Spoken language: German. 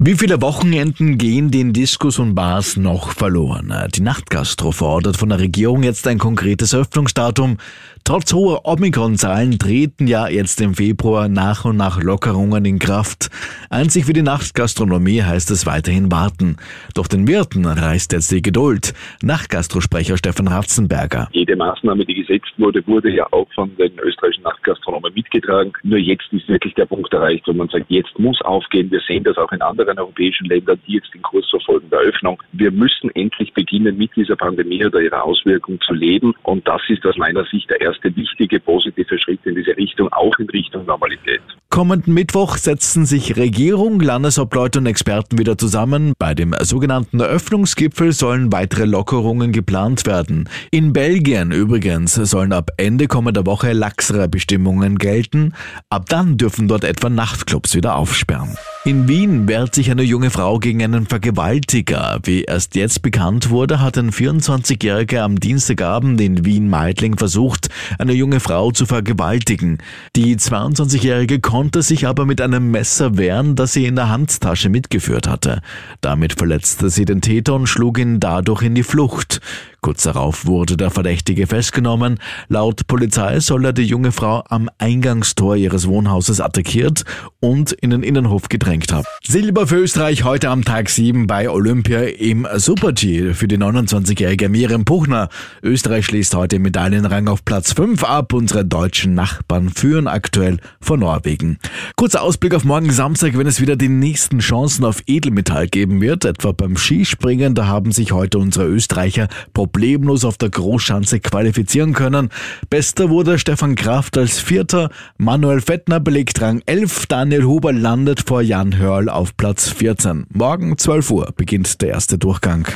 Wie viele Wochenenden gehen den Diskus und Bars noch verloren? Die Nachtgastro fordert von der Regierung jetzt ein konkretes Öffnungsdatum. Trotz hoher Omikron-Zahlen treten ja jetzt im Februar nach und nach Lockerungen in Kraft. Einzig für die Nachtgastronomie heißt es weiterhin warten. Doch den Wirten reißt jetzt die Geduld. Nachtgastrosprecher Stefan Ratzenberger. Jede Maßnahme, die gesetzt wurde, wurde ja auch von den österreichischen Nachtgastronomen mitgetragen. Nur jetzt ist wirklich der Punkt erreicht, wo man sagt, jetzt muss aufgehen. Wir sehen das auch in anderen europäischen Ländern, die jetzt den Kurs verfolgen der Öffnung. Wir müssen endlich beginnen, mit dieser Pandemie oder ihrer Auswirkungen zu leben. Und das ist aus meiner Sicht der erste wichtige positive Schritt in diese Richtung, auch in Richtung Normalität. Kommenden Mittwoch setzen sich Regierung, Landesobleute und Experten wieder zusammen. Bei dem sogenannten Eröffnungsgipfel sollen weitere Lockerungen geplant werden. In Belgien übrigens sollen ab Ende kommender Woche laxere Bestimmungen gelten. Ab dann dürfen dort etwa Nachtclubs wieder aufsperren. In Wien wehrt sich eine junge Frau gegen einen Vergewaltiger. Wie erst jetzt bekannt wurde, hat ein 24-Jähriger am Dienstagabend in Wien-Meidling versucht, eine junge Frau zu vergewaltigen. Die 22-Jährige konnte sich aber mit einem Messer wehren, das sie in der Handtasche mitgeführt hatte. Damit verletzte sie den Täter und schlug ihn dadurch in die Flucht. Kurz darauf wurde der Verdächtige festgenommen. Laut Polizei soll er die junge Frau am Eingangstor ihres Wohnhauses attackiert und in den Innenhof gedrängt haben. Silber für Österreich heute am Tag 7 bei Olympia im Super-G für die 29-jährige Miriam Puchner. Österreich schließt heute Medaillenrang auf Platz 5 ab. Unsere deutschen Nachbarn führen aktuell vor Norwegen. Kurzer Ausblick auf morgen Samstag, wenn es wieder die nächsten Chancen auf Edelmetall geben wird. Etwa beim Skispringen, da haben sich heute unsere Österreicher problemlos auf der Großschanze qualifizieren können. Bester wurde Stefan Kraft als Vierter, Manuel Fettner belegt Rang 11, Daniel Huber landet vor Jan Hörl auf Platz 14. Morgen 12 Uhr beginnt der erste Durchgang.